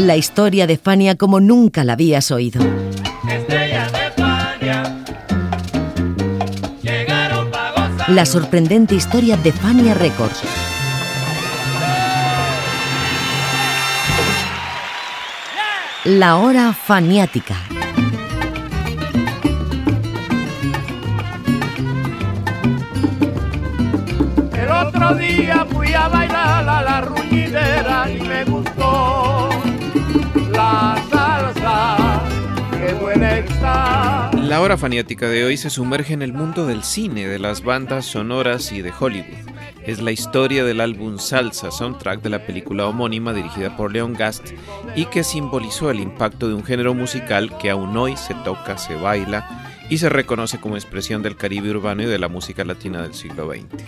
La historia de Fania como nunca la habías oído. La sorprendente historia de Fania Records. La hora faniática. El otro día fui a bailar a la ruñidera y me La hora faniática de hoy se sumerge en el mundo del cine, de las bandas sonoras y de Hollywood. Es la historia del álbum Salsa, soundtrack de la película homónima dirigida por Leon Gast y que simbolizó el impacto de un género musical que aún hoy se toca, se baila y se reconoce como expresión del Caribe urbano y de la música latina del siglo XX.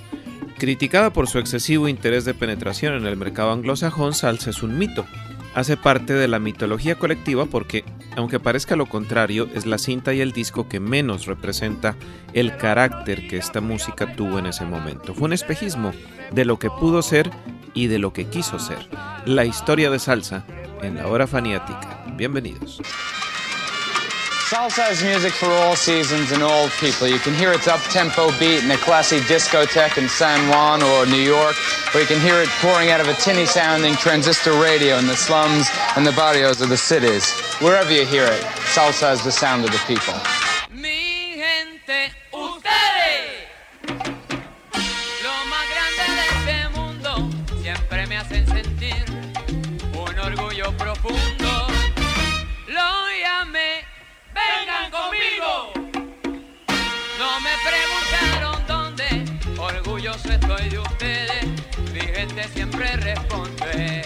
Criticada por su excesivo interés de penetración en el mercado anglosajón, Salsa es un mito, hace parte de la mitología colectiva porque, aunque parezca lo contrario, es la cinta y el disco que menos representa el carácter que esta música tuvo en ese momento. Fue un espejismo de lo que pudo ser y de lo que quiso ser. La historia de salsa en la hora faniática. Bienvenidos. Salsa is music for all seasons and all people. You can hear its up-tempo beat in a classy discotheque in San Juan or New York, or you can hear it pouring out of a tinny-sounding transistor radio in the slums and the barrios of the cities. Wherever you hear it, salsa is the sound of the people. Gente, No me preguntaron dónde, orgulloso estoy de ustedes. Mi gente siempre responde.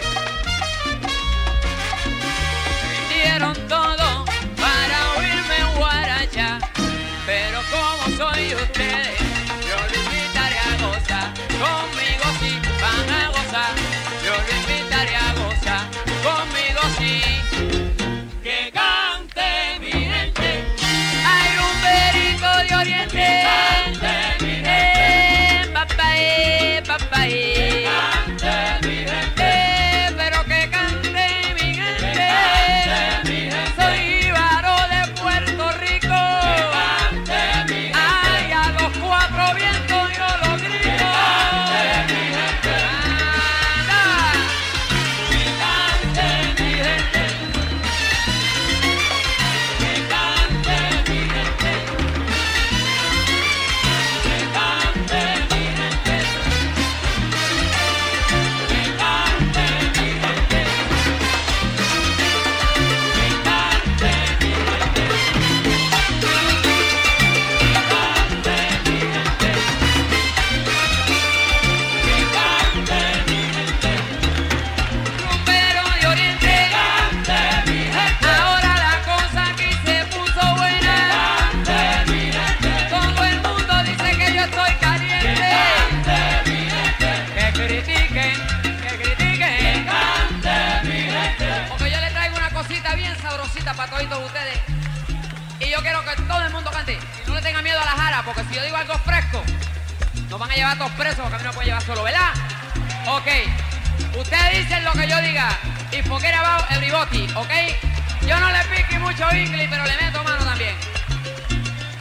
Todos presos, porque a mí no me llevar solo, ¿verdad? Ok. Ustedes dicen lo que yo diga. Y forget about everybody, ¿ok? Yo no le pique mucho inglés, pero le meto mano también.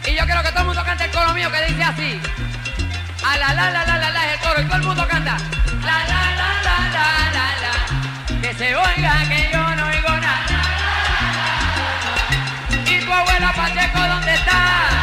Y yo quiero que todo el mundo cante el coro mío que dice así. A la la la la la la es el coro y todo el mundo canta. La la la la la la la. Que se oiga que yo no oigo nada. ¿Y tu abuela Pacheco dónde está?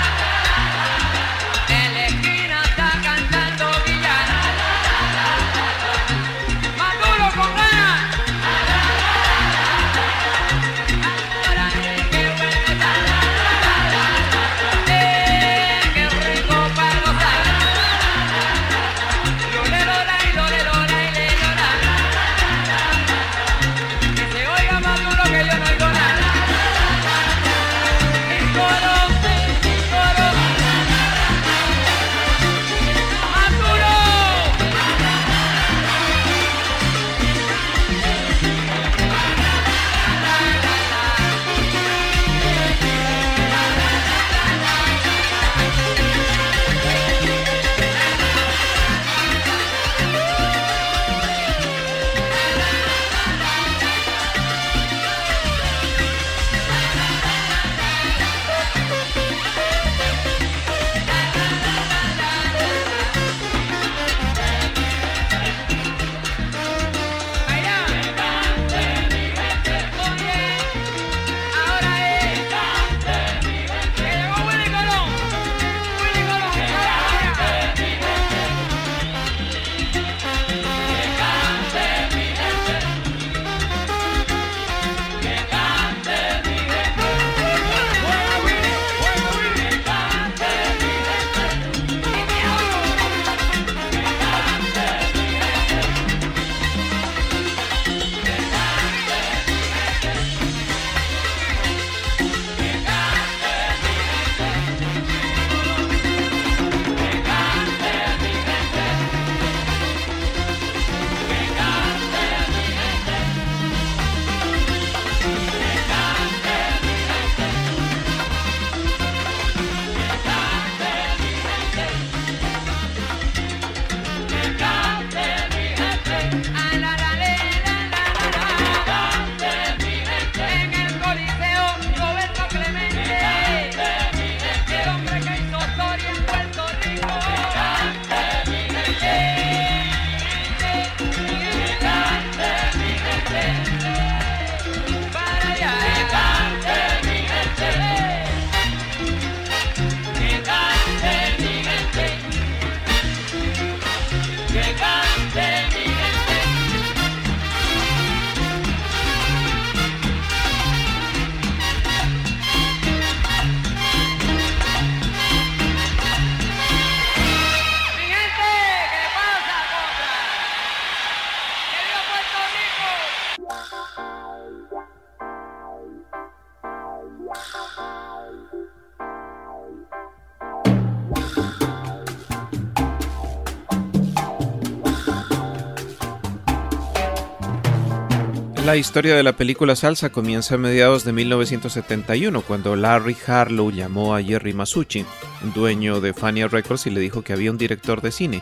La historia de la película Salsa comienza a mediados de 1971 cuando Larry Harlow llamó a Jerry Masucci, dueño de Fania Records, y le dijo que había un director de cine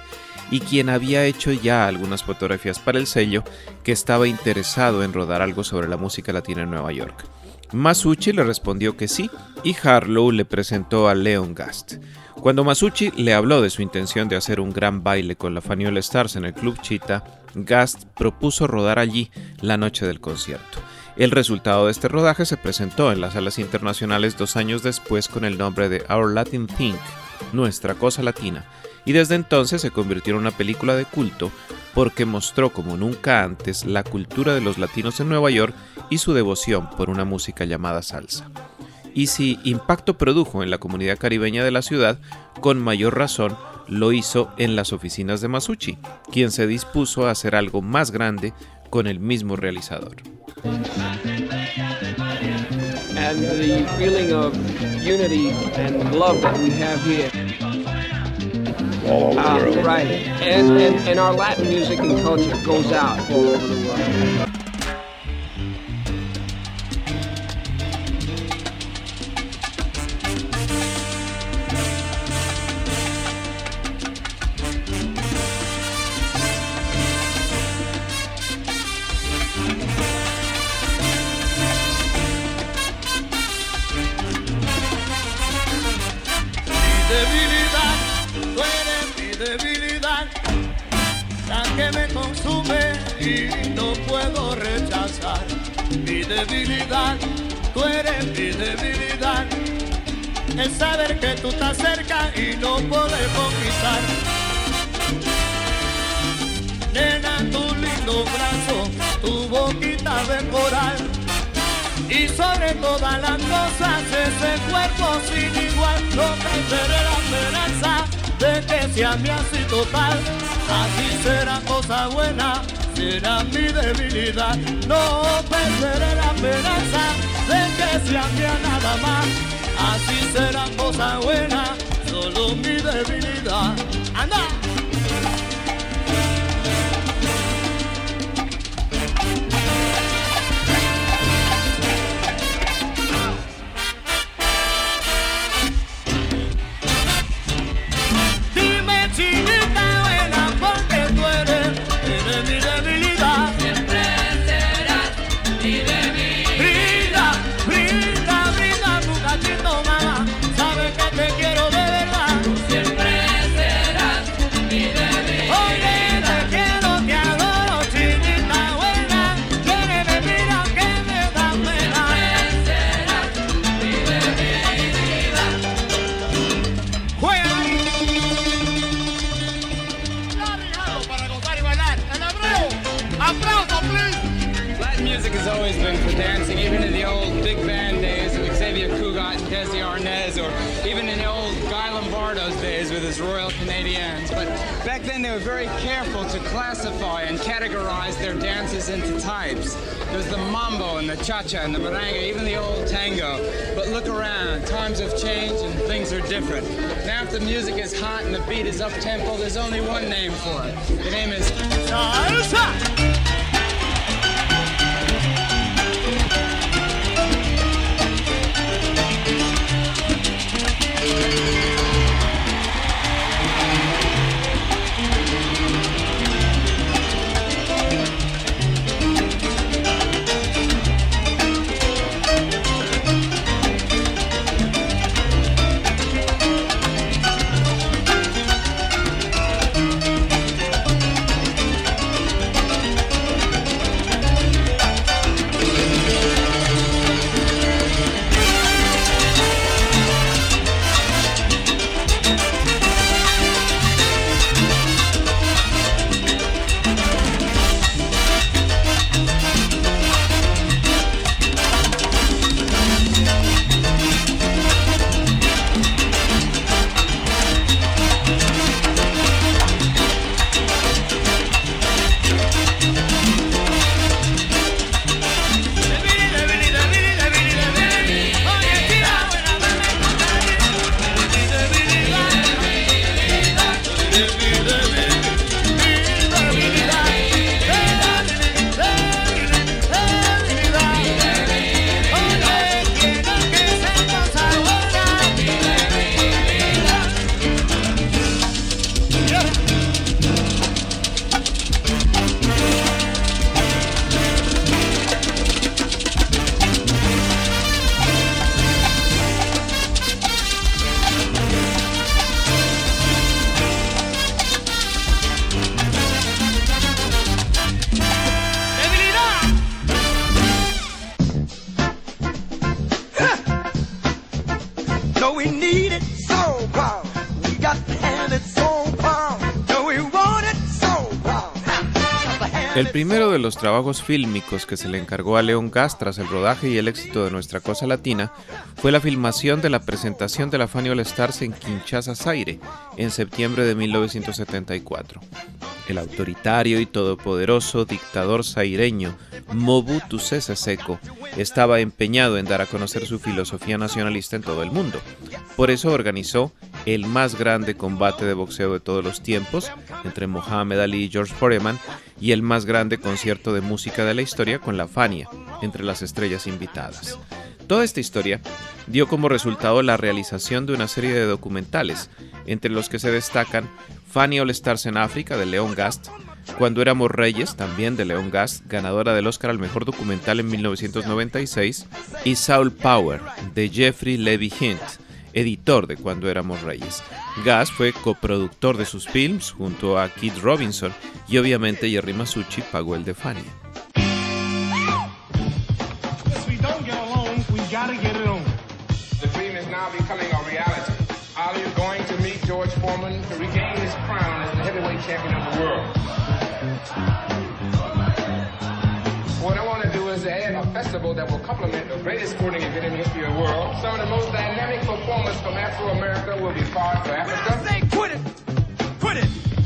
y quien había hecho ya algunas fotografías para el sello que estaba interesado en rodar algo sobre la música latina en Nueva York. Masucci le respondió que sí y Harlow le presentó a Leon Gast. Cuando Masucci le habló de su intención de hacer un gran baile con la Fania All Stars en el Club Chita, Gast propuso rodar allí la noche del concierto. El resultado de este rodaje se presentó en las salas internacionales dos años después con el nombre de Our Latin Think, Nuestra Cosa Latina, y desde entonces se convirtió en una película de culto porque mostró como nunca antes la cultura de los latinos en Nueva York y su devoción por una música llamada salsa. Y si impacto produjo en la comunidad caribeña de la ciudad, con mayor razón lo hizo en las oficinas de Masucci, quien se dispuso a hacer algo más grande con el mismo realizador. and the feeling of unity and love that we have here. All over Uh, the world. right. And, and, and our Latin music and culture goes out all over the world. El saber que tú estás cerca y no poder conquistar. Nena, tu lindo brazo, tu boquita de coral. Y sobre todas las cosas ese cuerpo sin igual No perderé la esperanza de que sea mi así total Así será cosa buena, será mi debilidad No perderé la esperanza de que sea mía nada más Así será cosa buena, solo mi debilidad ¡Anda! Were very careful to classify and categorize their dances into types. There's the mambo and the cha-cha and the merengue, even the old tango. But look around, times have changed and things are different. Now if the music is hot and the beat is up-tempo, there's only one name for it. The name is Salsa. Los trabajos fílmicos que se le encargó a León Gas tras el rodaje y el éxito de Nuestra Cosa Latina fue la filmación de la presentación de la Fania All Stars en Kinshasa, Zaire, en septiembre de 1974. El autoritario y todopoderoso dictador zaireño Mobutu Sese Seko estaba empeñado en dar a conocer su filosofía nacionalista en todo el mundo. Por eso organizó el más grande combate de boxeo de todos los tiempos entre Mohamed Ali y George Foreman y el más grande concierto de música de la historia con la Fania entre las estrellas invitadas. Toda esta historia dio como resultado la realización de una serie de documentales, entre los que se destacan Fania All Stars en África de Leon Gast, Cuando éramos reyes, también de Leon Gast, ganadora del Oscar al mejor documental en 1996, y Saul Power de Jeffrey Levy Hint, editor de Cuando éramos reyes. Gas fue coproductor de sus films junto a Keith Robinson y obviamente Jerry Masucci pagó el de Fania. That will complement the greatest sporting event in the history of the world. Some of the most dynamic performers from Afro-America will be part of Africa. Say, quit it! Quit it!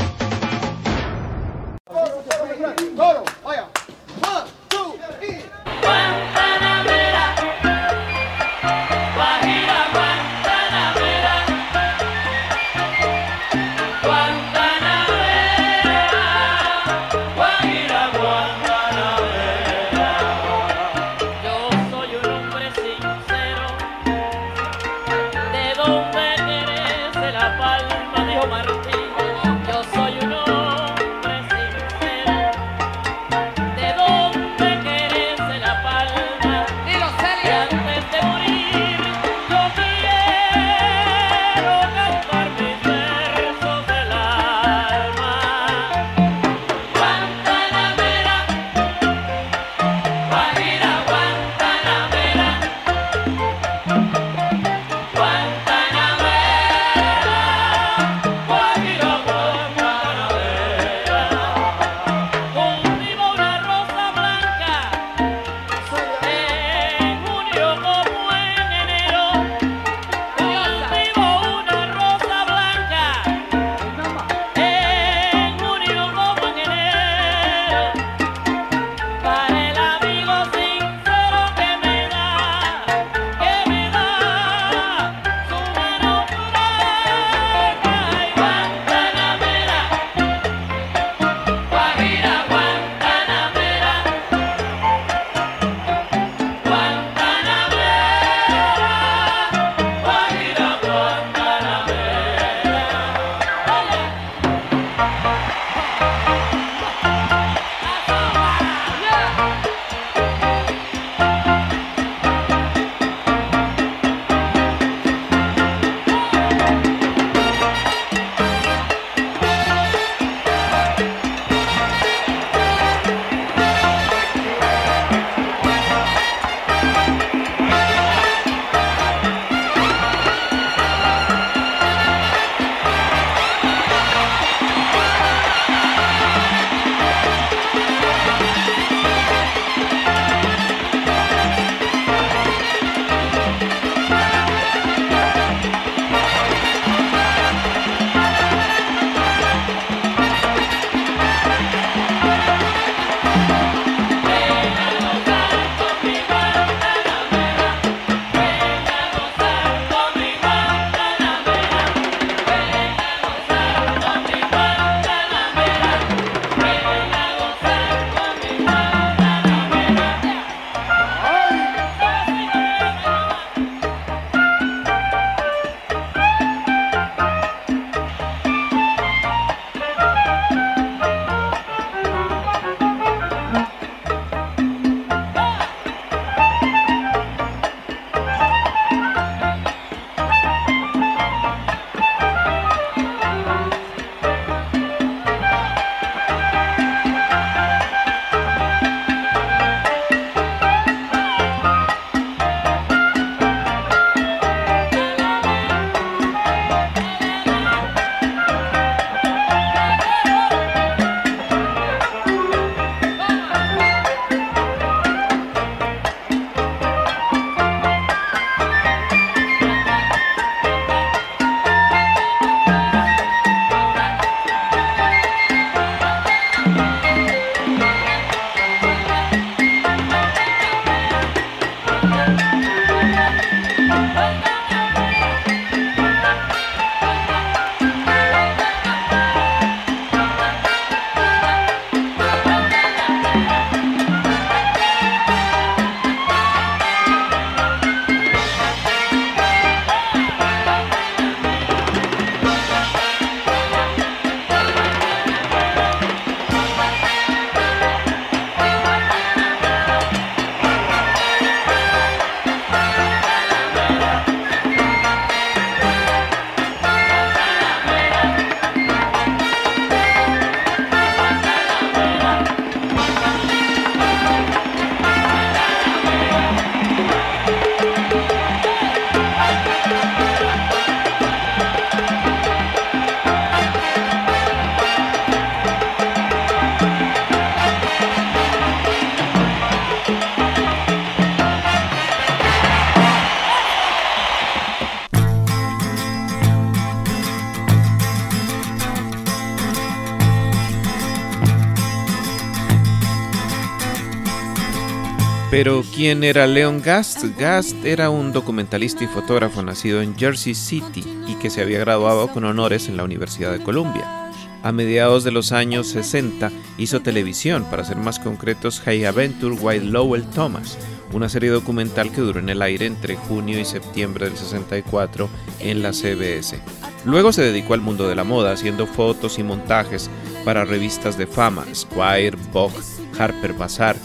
Pero ¿quién era Leon Gast? Gast era un documentalista y fotógrafo nacido en Jersey City y que se había graduado con honores en la Universidad de Columbia. A mediados de los años 60 hizo televisión, para ser más concretos, High Adventure White Lowell Thomas, una serie documental que duró en el aire entre junio y septiembre del 64 en la CBS. Luego se dedicó al mundo de la moda, haciendo fotos y montajes para revistas de fama, Squire, Vogue, Harper Bazaar,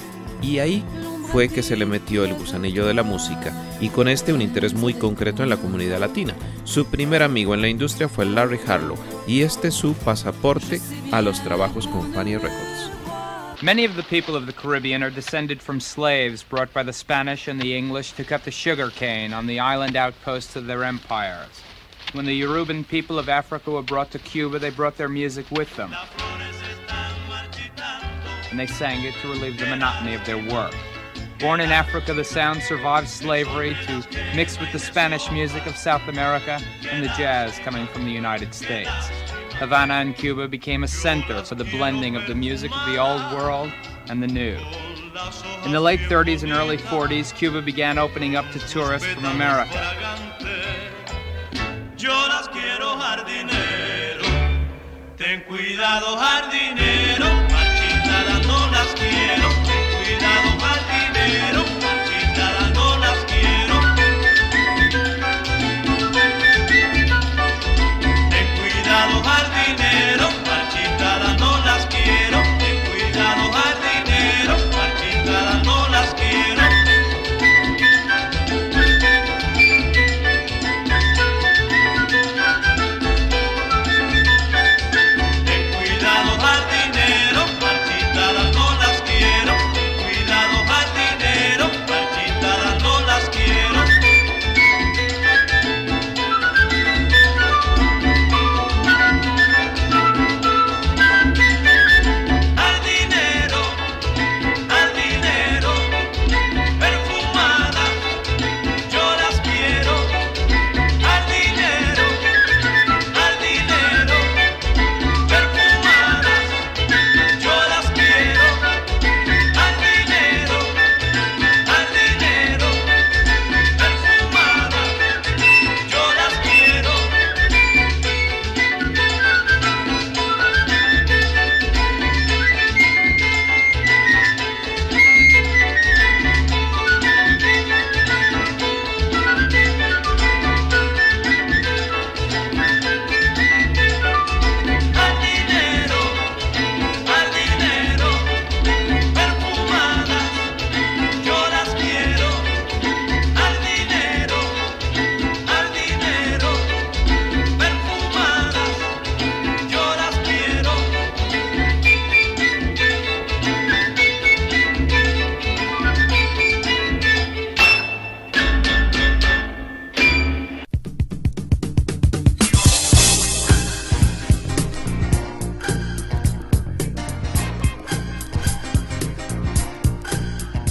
y ahí fue que se le metió el gusanillo de la música y con este un interés muy concreto en la comunidad latina. Su primer amigo en la industria fue Larry Harlow y este su pasaporte a los trabajos con Funny Records. Many of the people of the Caribbean are descended from slaves brought by the Spanish and the English to cut the sugar cane on the island outposts of their empires. When the Yoruban people of Africa were brought to Cuba, they brought their music with them. And they sang it to relieve the monotony of their work. Born in Africa, the sound survived slavery to mix with the Spanish music of South America and the jazz coming from the United States. Havana and Cuba became a center for the blending of the music of the old world and the new. In the late 30s and early 40s, Cuba began opening up to tourists from America. Ten cuidado, jardinero.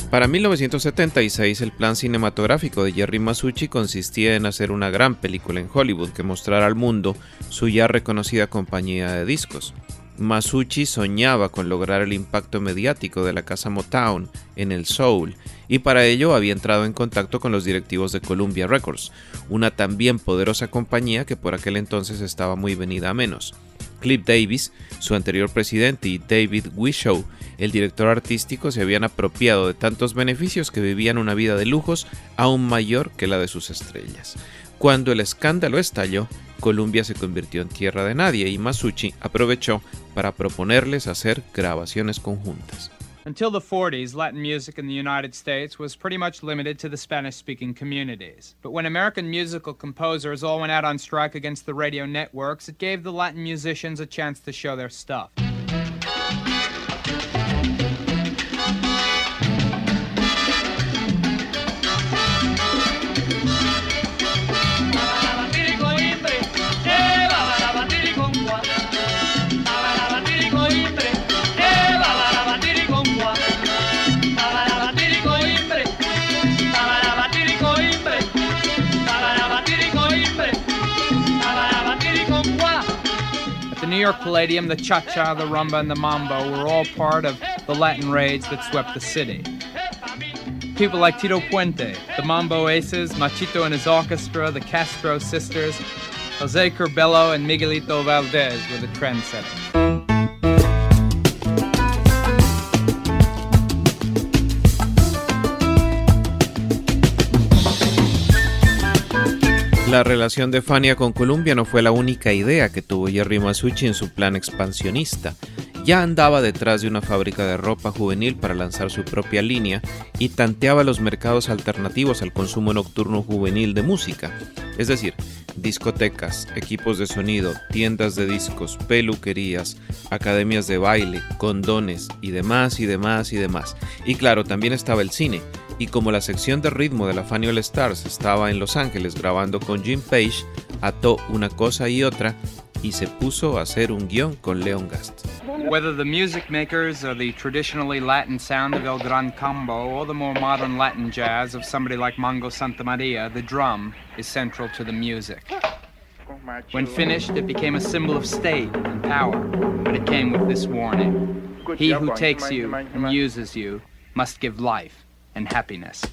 Para 1976 el plan cinematográfico de Jerry Masucci consistía en hacer una gran película en Hollywood que mostrara al mundo su ya reconocida compañía de discos. Masucci soñaba con lograr el impacto mediático de la casa Motown en el soul y para ello había entrado en contacto con los directivos de Columbia Records, una también poderosa compañía que por aquel entonces estaba muy venida a menos. Cliff Davis, su anterior presidente, y David Wishow, el director artístico, se habían apropiado de tantos beneficios que vivían una vida de lujos aún mayor que la de sus estrellas. Cuando el escándalo estalló, Columbia se convirtió en tierra de nadie y Masucci aprovechó para proponerles hacer grabaciones conjuntas. Until the 40s, Latin music in the United States was pretty much limited to the Spanish speaking communities. But when American musical composers all went out on strike against the radio networks, it gave the Latin musicians a chance to show their stuff. New York Palladium, the cha cha, the rumba, and the mambo were all part of the Latin raids that swept the city. people like Tito Puente, the Mambo Aces, Machito and his orchestra, the Castro Sisters, Jose Curbelo, and Miguelito Valdez were the trendsetters. La relación de Fania con Columbia no fue la única idea que tuvo Jerry Masucci en su plan expansionista. Ya andaba detrás de una fábrica de ropa juvenil para lanzar su propia línea y tanteaba los mercados alternativos al consumo nocturno juvenil de música, es decir, discotecas, equipos de sonido, tiendas de discos, peluquerías, academias de baile, condones y demás y demás y demás. Y claro, también estaba el cine, y como la sección de ritmo de la Fanny Stars estaba en Los Ángeles grabando con Jim Page, ató una cosa y otra y se puso a hacer un guion con Leon Gast. Whether the music makers are the traditionally Latin sound of El Gran Combo or the more modern Latin jazz of somebody like Mongo Santa Maria, the drum is central to the music. When finished, it became a symbol of state and power, but it came with this warning. He who takes you and uses you must give life and happiness.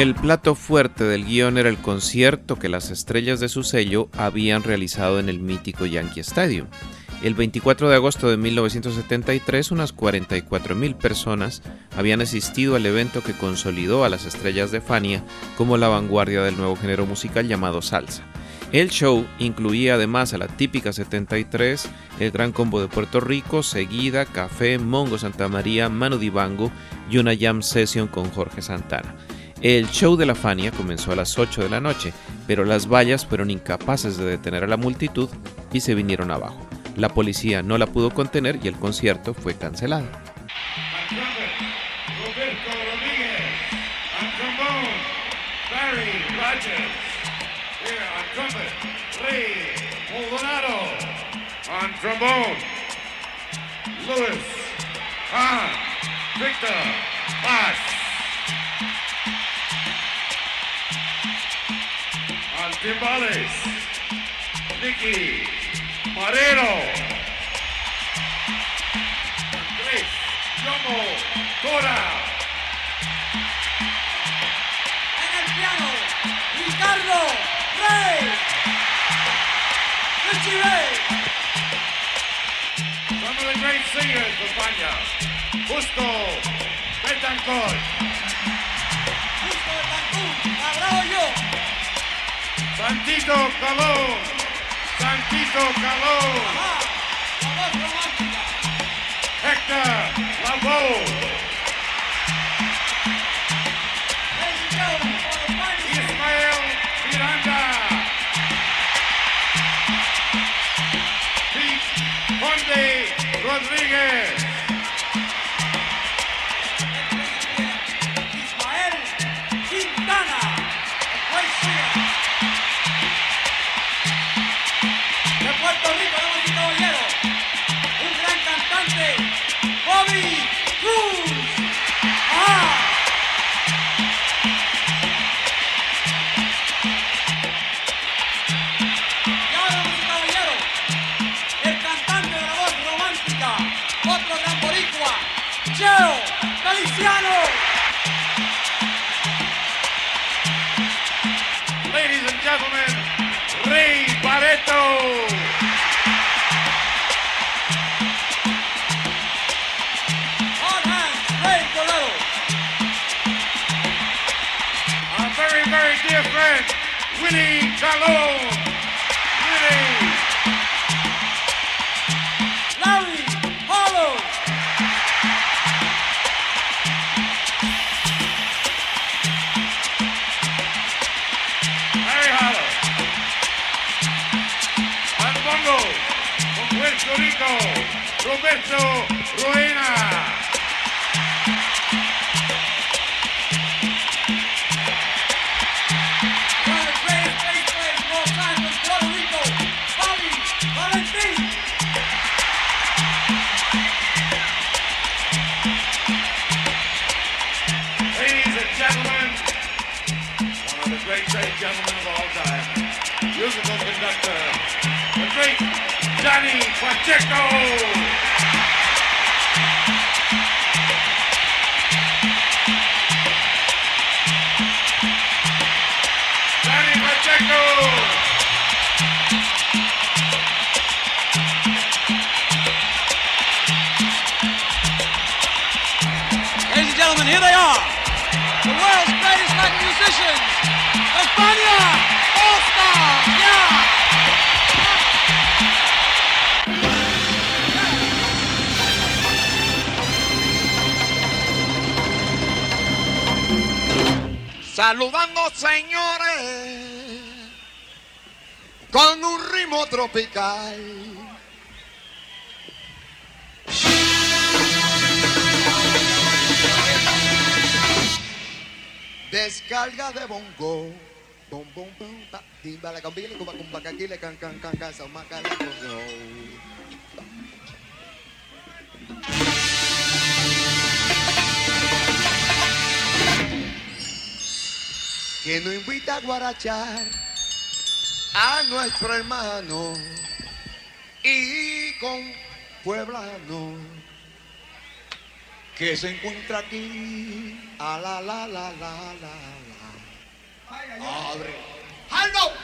El plato fuerte del guion era el concierto que las estrellas de su sello habían realizado en el mítico Yankee Stadium. El 24 de agosto de 1973, unas 44.000 personas habían asistido al evento que consolidó a las estrellas de Fania como la vanguardia del nuevo género musical llamado salsa. El show incluía además a la típica 73, el Gran Combo de Puerto Rico, Seguida, Café, Mongo Santa María, Manu Dibango y una jam session con Jorge Santana. El show de la Fania comenzó a las 8 de la noche, pero las vallas fueron incapaces de detener a la multitud y se vinieron abajo. La policía no la pudo contener y el concierto fue cancelado. Rodriguez. On timbales, Nicky Marero. Andrés Yomo Cora. En el piano, Ricardo Rey. Richie Ray. Some of the great singers of Fania. Justo Betancourt. Justo de Cancún, Labrado yo. Santito Calón. Santito romántica. Hector Lavoe. Ismael Miranda. Pete Conde Rodriguez. Ladies and gentlemen, Ray Barreto. Willie. Larry Harlow. Bongo, from Puerto Rico, Roberto Ruena. Gentlemen of all time, musical conductor, the great Johnny Pacheco. Ladies and gentlemen, here they are. The world's greatest Latin musicians. Saludando señores con un ritmo tropical. Descarga de bongo. Bom, bom, pa, timbala, cambile, cuba, cumba, caquile, can, can, can, can, saumaca, la, coño. que no invita a guarachar a nuestro hermano y con pueblano que se encuentra aquí a la la la la la la Abre. ¡Aldo!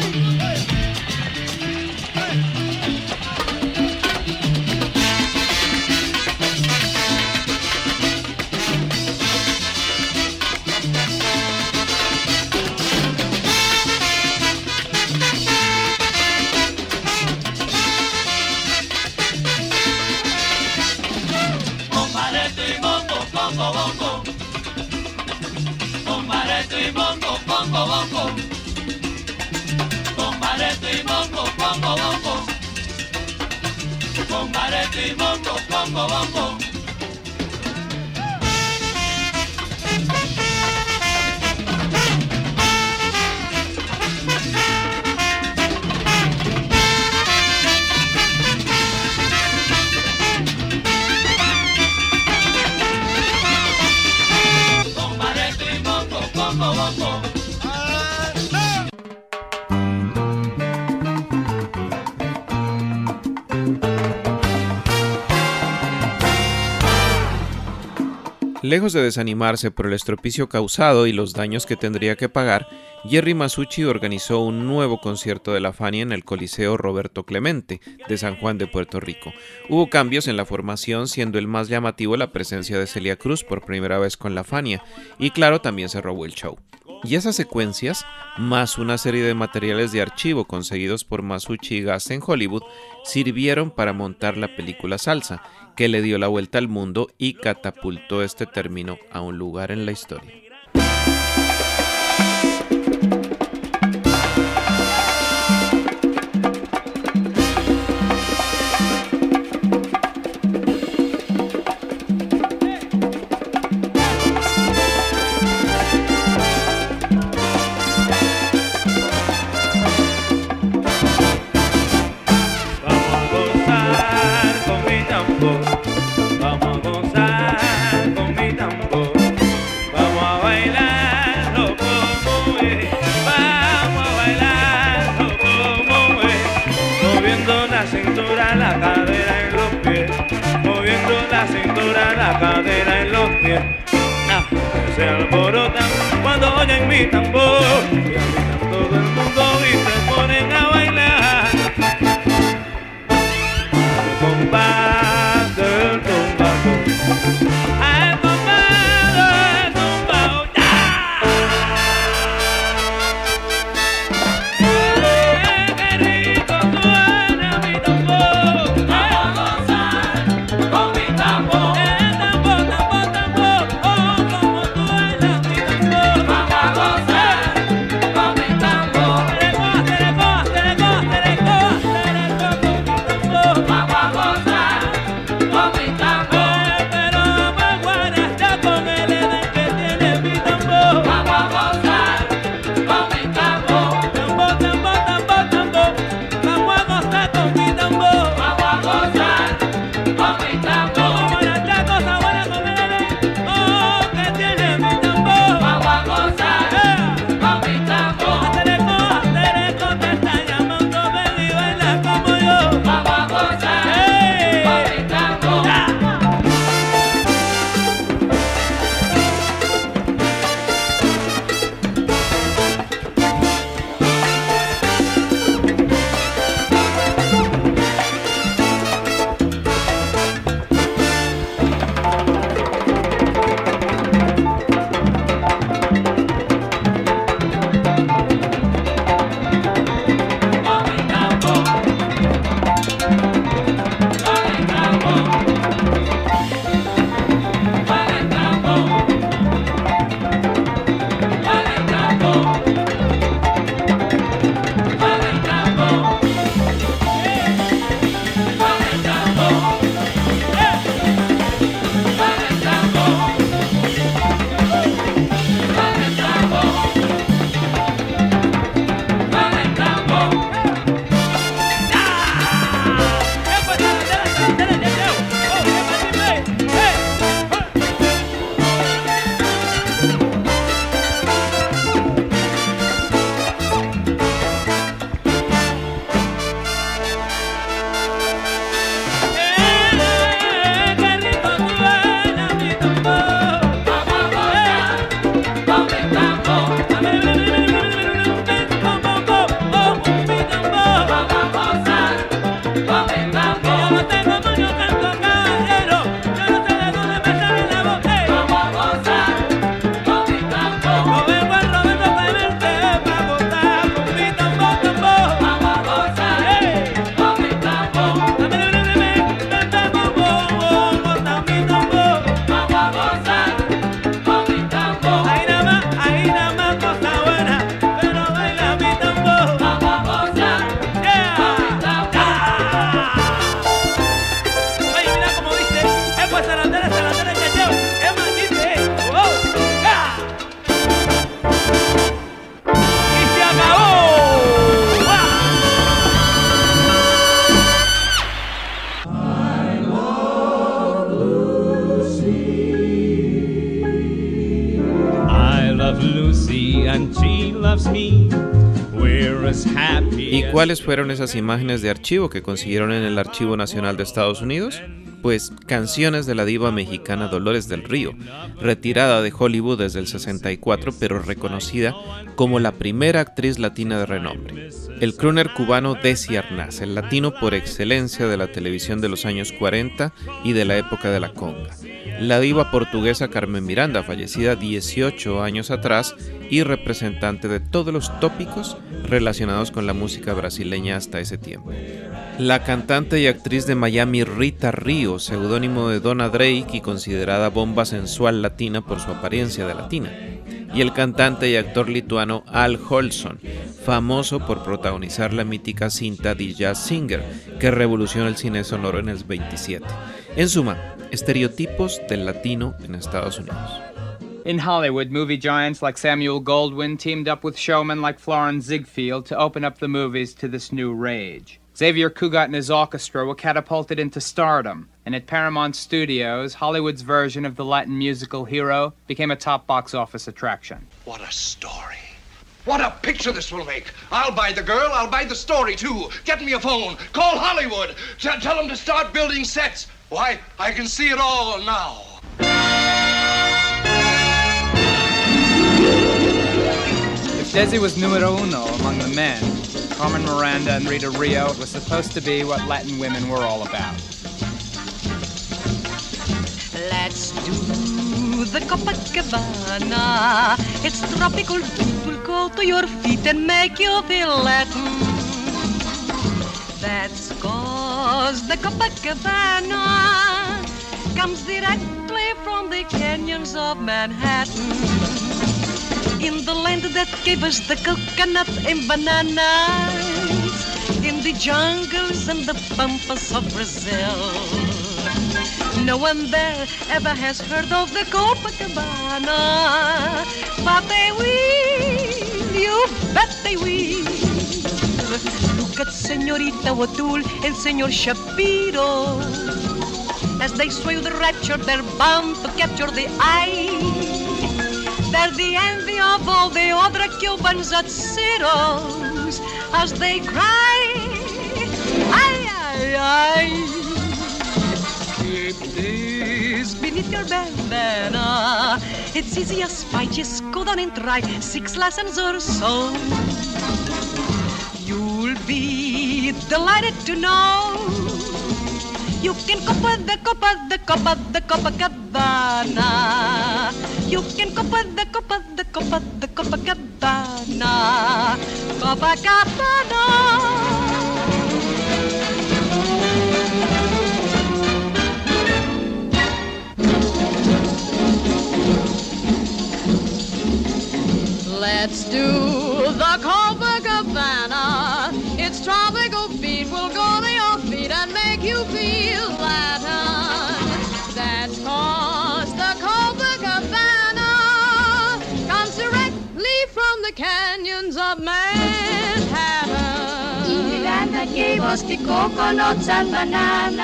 Bombareto bongo, bongo. Bombareto y bongo, bongo. Lejos de desanimarse por el estropicio causado y los daños que tendría que pagar, Jerry Masucci organizó un nuevo concierto de la Fania en el Coliseo Roberto Clemente de San Juan de Puerto Rico. Hubo cambios en la formación, siendo el más llamativo la presencia de Celia Cruz por primera vez con la Fania, y claro, también se robó el show. Y esas secuencias, más una serie de materiales de archivo conseguidos por Masucci y Gass en Hollywood, sirvieron para montar la película Salsa, que le dio la vuelta al mundo y catapultó este término a un lugar en la historia. ¿Y cuáles fueron esas imágenes de archivo que consiguieron en el Archivo Nacional de Estados Unidos? Pues canciones de la diva mexicana Dolores del Río, retirada de Hollywood desde el 64 pero reconocida como la primera actriz latina de renombre. El crooner cubano Desi Arnaz, el latino por excelencia de la televisión de los años 40 y de la época de la conga. La diva portuguesa Carmen Miranda, fallecida 18 años atrás y representante de todos los tópicos relacionados con la música brasileña hasta ese tiempo. La cantante y actriz de Miami Rita Seudónimo de Donna Drake y considerada bomba sensual latina por su apariencia de latina. Y el cantante y actor lituano Al Holson, famoso por protagonizar la mítica cinta The Jazz Singer, que revolucionó el cine sonoro en el 27. En suma, estereotipos del latino en Estados Unidos. In Hollywood, movie giants like Samuel Goldwyn teamed up with showmen like Florence Ziegfeld to open up the movies to this new rage. Xavier Cugat and his orchestra were catapulted into stardom, and at Paramount Studios, Hollywood's version of the Latin musical Hero became a top box office attraction. What a story. What a picture this will make. I'll buy the girl, I'll buy the story too. Get me a phone. Call Hollywood. T- tell them to start building sets. Why, I can see it all now. If Desi was numero uno among the men, Carmen Miranda and Rita Rio was supposed to be what Latin women were all about. Let's do the Copacabana. It's tropical, will go to your feet and make you feel Latin. That's cause the Copacabana comes directly from the canyons of Manhattan. In the land that gave us the coconut and bananas, in the jungles and the pampas of Brazil. No one there ever has heard of the Copacabana, but they will, you bet they will. Look at Senorita O'Toole and Senor Shapiro. As they sway with rapture, they're bound to capture the eye. They're the envy of all the other Cubans at Ciro's as they cry, ay, ay, ay. Keep this beneath your bandana. It's easy as pie, just go down and try six lessons or so. You'll be delighted to know you can with the copa, the copa, the Copacabana. You can with the copa, the copa, the Copacabana. Let's do the Copacabana. Its tropical beat will go to your feet and make you feel the coconuts and bananas.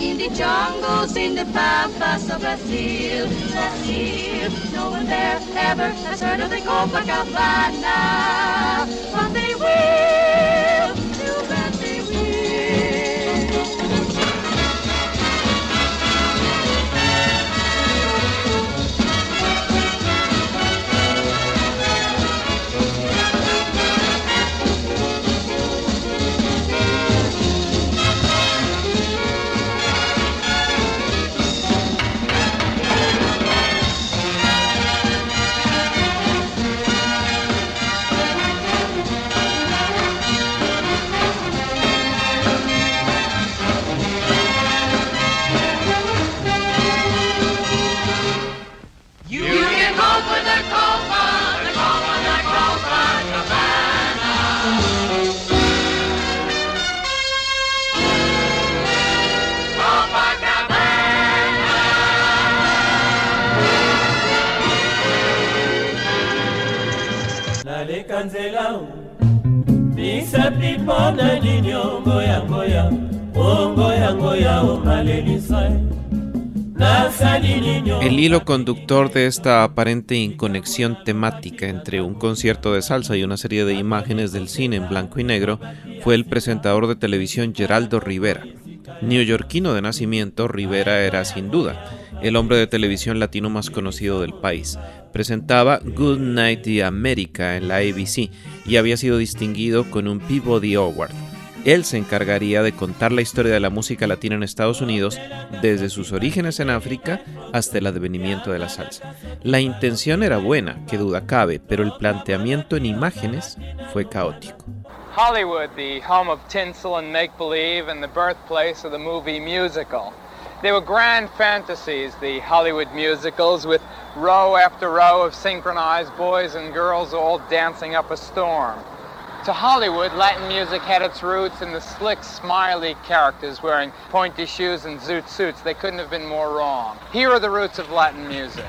In the jungles, in the pampas of Brazil, Brazil. No one there ever has heard of the Copacabana. But they will, El hilo conductor de esta aparente inconexión temática entre un concierto de salsa y una serie de imágenes del cine en blanco y negro fue el presentador de televisión Geraldo Rivera. Neoyorquino de nacimiento, Rivera era sin duda el hombre de televisión latino más conocido del país. Presentaba Good Night America en la ABC y había sido distinguido con un Peabody Award. Él se encargaría de contar la historia de la música latina en Estados Unidos desde sus orígenes en África hasta el advenimiento de la salsa. La intención era buena, que duda cabe, pero el planteamiento en imágenes fue caótico. Hollywood, the home of tinsel and make believe, and the birthplace of the movie musical. They were grand fantasies, the Hollywood musicals, with row after row of synchronized boys and girls all dancing up a storm. To Hollywood, Latin music had its roots in the slick, smiley characters wearing pointy shoes and zoot suits. They couldn't have been more wrong. Here are the roots of Latin music.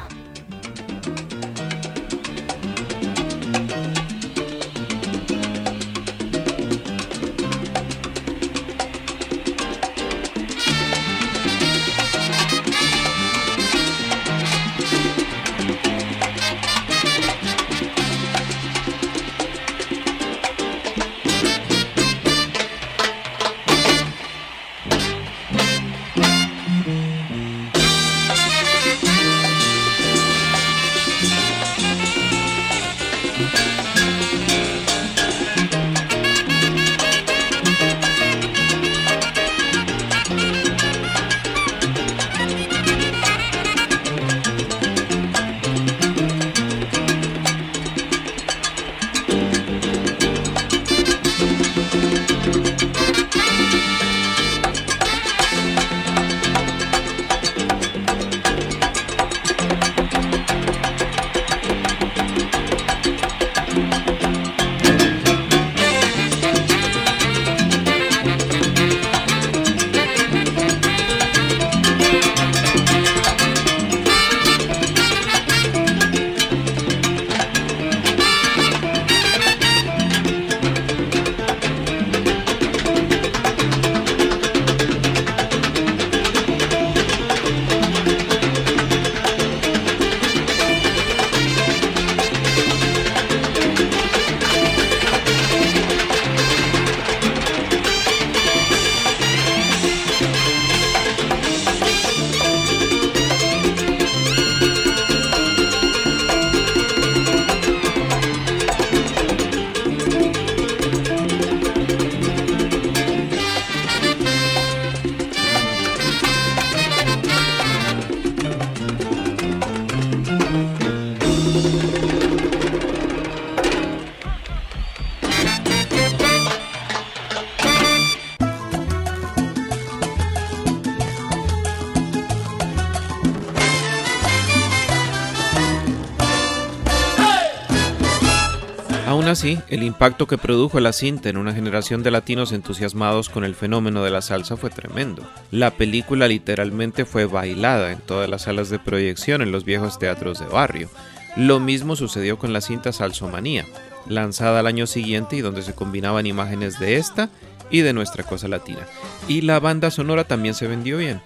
Así, el impacto que produjo la cinta en una generación de latinos entusiasmados con el fenómeno de la salsa fue tremendo. La película literalmente fue bailada en todas las salas de proyección en los viejos teatros de barrio. Lo mismo sucedió con la cinta Salsomanía, lanzada al año siguiente y donde se combinaban imágenes de esta y de nuestra cosa latina. Y la banda sonora también se vendió bien.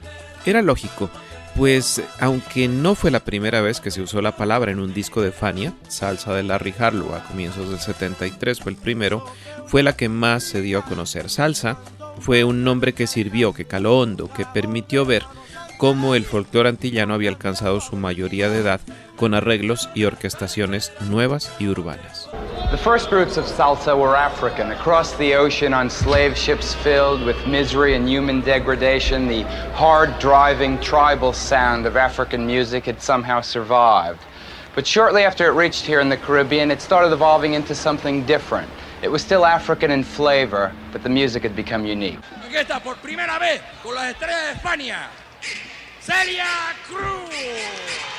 Era lógico, pues aunque no fue la primera vez que se usó la palabra en un disco de Fania, Salsa de Larry Harlow a comienzos del 73 fue el primero, fue la que más se dio a conocer. Salsa fue un nombre que sirvió, que caló hondo, que permitió ver cómo el folclore antillano había alcanzado su mayoría de edad con arreglos y orquestaciones nuevas y urbanas. The first roots of salsa were African. Across the ocean on slave ships filled with misery and human degradation, the hard driving tribal sound of African music had somehow survived. But shortly after it reached here in the Caribbean, it started evolving into something different. It was still African in flavor, but the music had become unique. Aquí está por primera vez con las estrellas de España, Celia Cruz.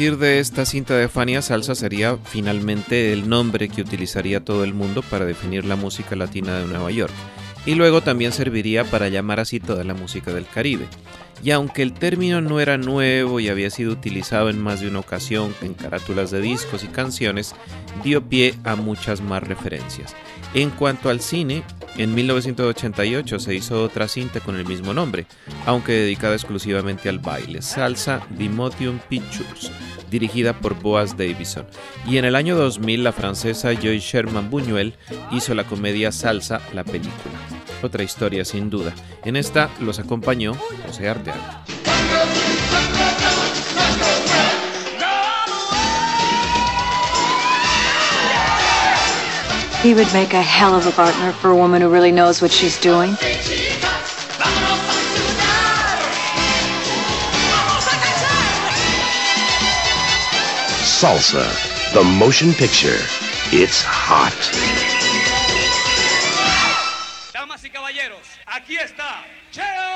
Partir de esta cinta de Fania, salsa sería finalmente el nombre que utilizaría todo el mundo para definir la música latina de Nueva York. Y luego también serviría para llamar así toda la música del Caribe. Y aunque el término no era nuevo y había sido utilizado en más de una ocasión en carátulas de discos y canciones, dio pie a muchas más referencias. En cuanto al cine, en 1988 se hizo otra cinta con el mismo nombre, aunque dedicada exclusivamente al baile, Salsa Bimotium Pictures, dirigida por Boaz Davison. Y en el año 2000 la francesa Joy Sherman Buñuel hizo la comedia Salsa, la película. Otra historia sin duda. En esta los acompañó José Arteaga. He would make a hell of a partner for a woman who really knows what she's doing. Salsa, the motion picture. It's hot. Damas y caballeros, aquí está Cheo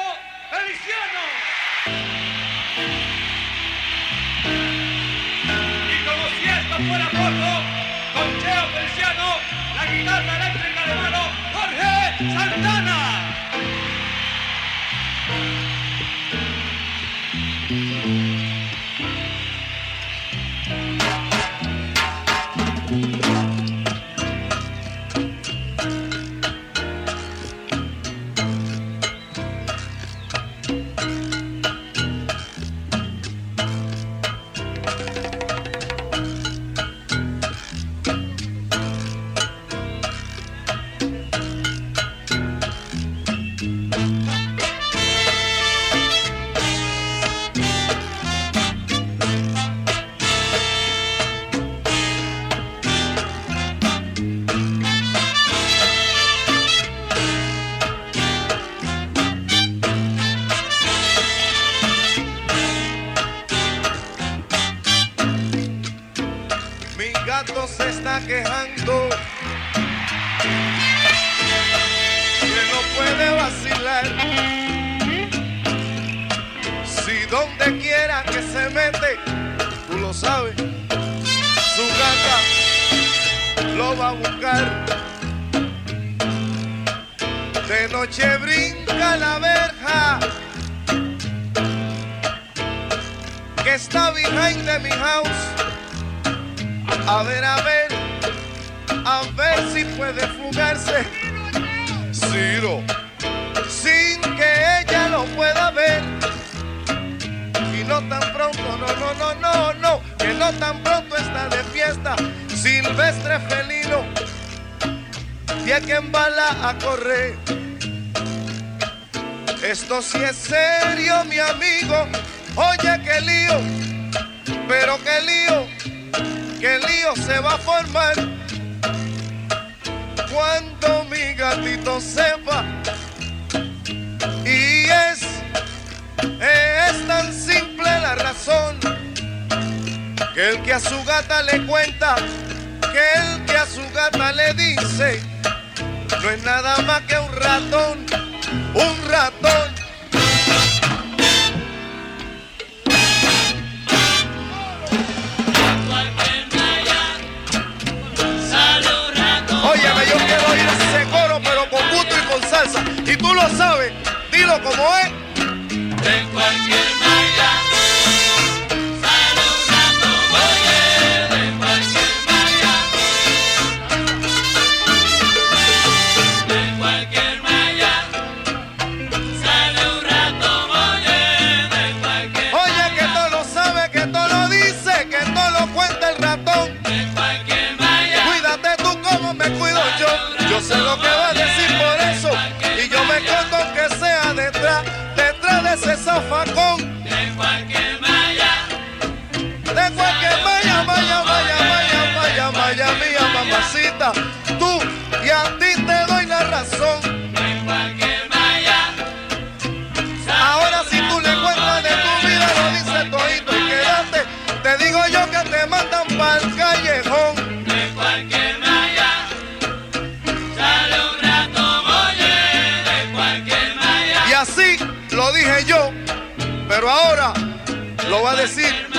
su gata lo va a buscar. De noche brinca la verja que está behind de mi house. A ver, a ver, a ver si puede fugarse. Ciro, sin que ella lo pueda ver. Y no tan pronto, no, no, no, no, no, tan pronto está de fiesta. Silvestre felino, hay que embala a correr. Esto sí es serio, mi amigo. Oye, qué lío, pero qué lío el lío se va a formar cuando mi gatito sepa. Y es, es tan simple la razón que el que a su gata le cuenta, que el que a su gata le dice, no es nada más que un ratón, un ratón. Óyeme, yo quiero oír ese coro, pero con gusto y con salsa. Y tú lo sabes, dilo como es. Sale un rato, oye, de cualquier malla. Y así lo dije yo, pero ahora lo va a decir